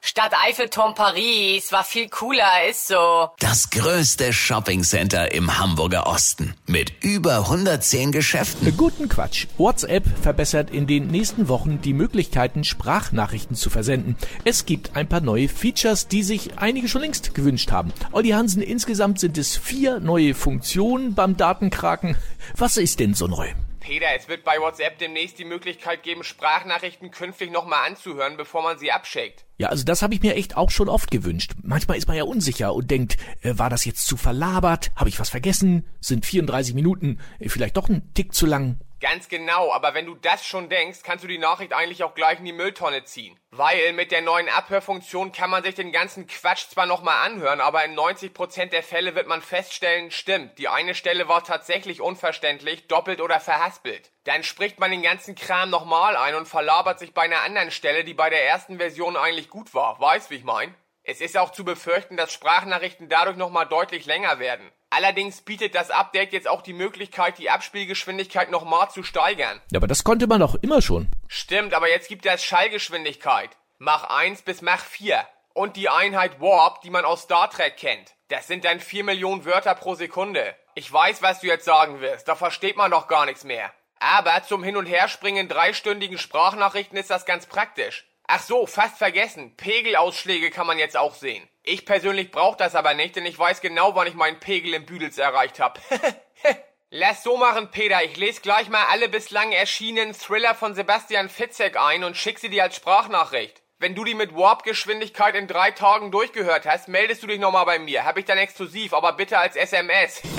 Stadt Eiffelturm Paris war viel cooler, ist so. Das größte Shoppingcenter im Hamburger Osten mit über 110 Geschäften. Guten Quatsch. WhatsApp verbessert in den nächsten Wochen die Möglichkeiten, Sprachnachrichten zu versenden. Es gibt ein paar neue Features, die sich einige schon längst gewünscht haben. Olli Hansen, insgesamt sind es vier neue Funktionen beim Datenkraken. Was ist denn so neu? Peter, es wird bei WhatsApp demnächst die Möglichkeit geben, Sprachnachrichten künftig nochmal anzuhören, bevor man sie abschickt. Ja, also das habe ich mir echt auch schon oft gewünscht. Manchmal ist man ja unsicher und denkt, äh, war das jetzt zu verlabert? Habe ich was vergessen? Sind 34 Minuten äh, vielleicht doch ein Tick zu lang? Ganz genau, aber wenn du das schon denkst, kannst du die Nachricht eigentlich auch gleich in die Mülltonne ziehen. Weil mit der neuen Abhörfunktion kann man sich den ganzen Quatsch zwar nochmal anhören, aber in 90% der Fälle wird man feststellen, stimmt, die eine Stelle war tatsächlich unverständlich, doppelt oder verhaspelt. Dann spricht man den ganzen Kram nochmal ein und verlabert sich bei einer anderen Stelle, die bei der ersten Version eigentlich gut war. Weißt, wie ich mein? Es ist auch zu befürchten, dass Sprachnachrichten dadurch nochmal deutlich länger werden. Allerdings bietet das Update jetzt auch die Möglichkeit, die Abspielgeschwindigkeit nochmal zu steigern. Ja, aber das konnte man doch immer schon. Stimmt, aber jetzt gibt es Schallgeschwindigkeit. Mach 1 bis Mach 4. Und die Einheit Warp, die man aus Star Trek kennt. Das sind dann 4 Millionen Wörter pro Sekunde. Ich weiß, was du jetzt sagen wirst. Da versteht man doch gar nichts mehr. Aber zum Hin- und Herspringen dreistündigen Sprachnachrichten ist das ganz praktisch. Ach so, fast vergessen. Pegelausschläge kann man jetzt auch sehen. Ich persönlich brauche das aber nicht, denn ich weiß genau, wann ich meinen Pegel im Büdels erreicht habe. Lass so machen, Peter. Ich lese gleich mal alle bislang erschienenen Thriller von Sebastian Fitzek ein und schick sie dir als Sprachnachricht. Wenn du die mit Warp-Geschwindigkeit in drei Tagen durchgehört hast, meldest du dich nochmal bei mir. Hab ich dann exklusiv, aber bitte als SMS.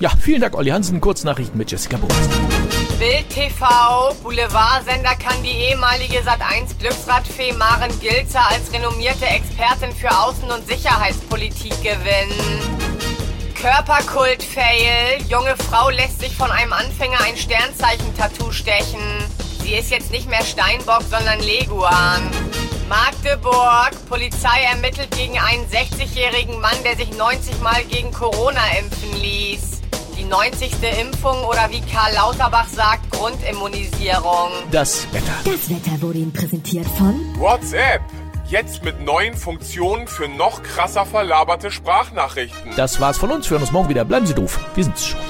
Ja, vielen Dank, Olli Hansen. Kurznachrichten mit Jessica Burmeister. Bild TV, Boulevardsender kann die ehemalige Sat1 Glücksradfee Maren Gilzer als renommierte Expertin für Außen- und Sicherheitspolitik gewinnen. Körperkult-Fail. Junge Frau lässt sich von einem Anfänger ein Sternzeichen-Tattoo stechen. Sie ist jetzt nicht mehr Steinbock, sondern Leguan. Magdeburg. Polizei ermittelt gegen einen 60-jährigen Mann, der sich 90 Mal gegen Corona impfen ließ. Die 90. Impfung oder wie Karl Lauterbach sagt, Grundimmunisierung. Das Wetter. Das Wetter wurde Ihnen präsentiert von WhatsApp. Jetzt mit neuen Funktionen für noch krasser verlaberte Sprachnachrichten. Das war's von uns. Wir hören uns morgen wieder. Bleiben Sie doof. Wir sind's schon.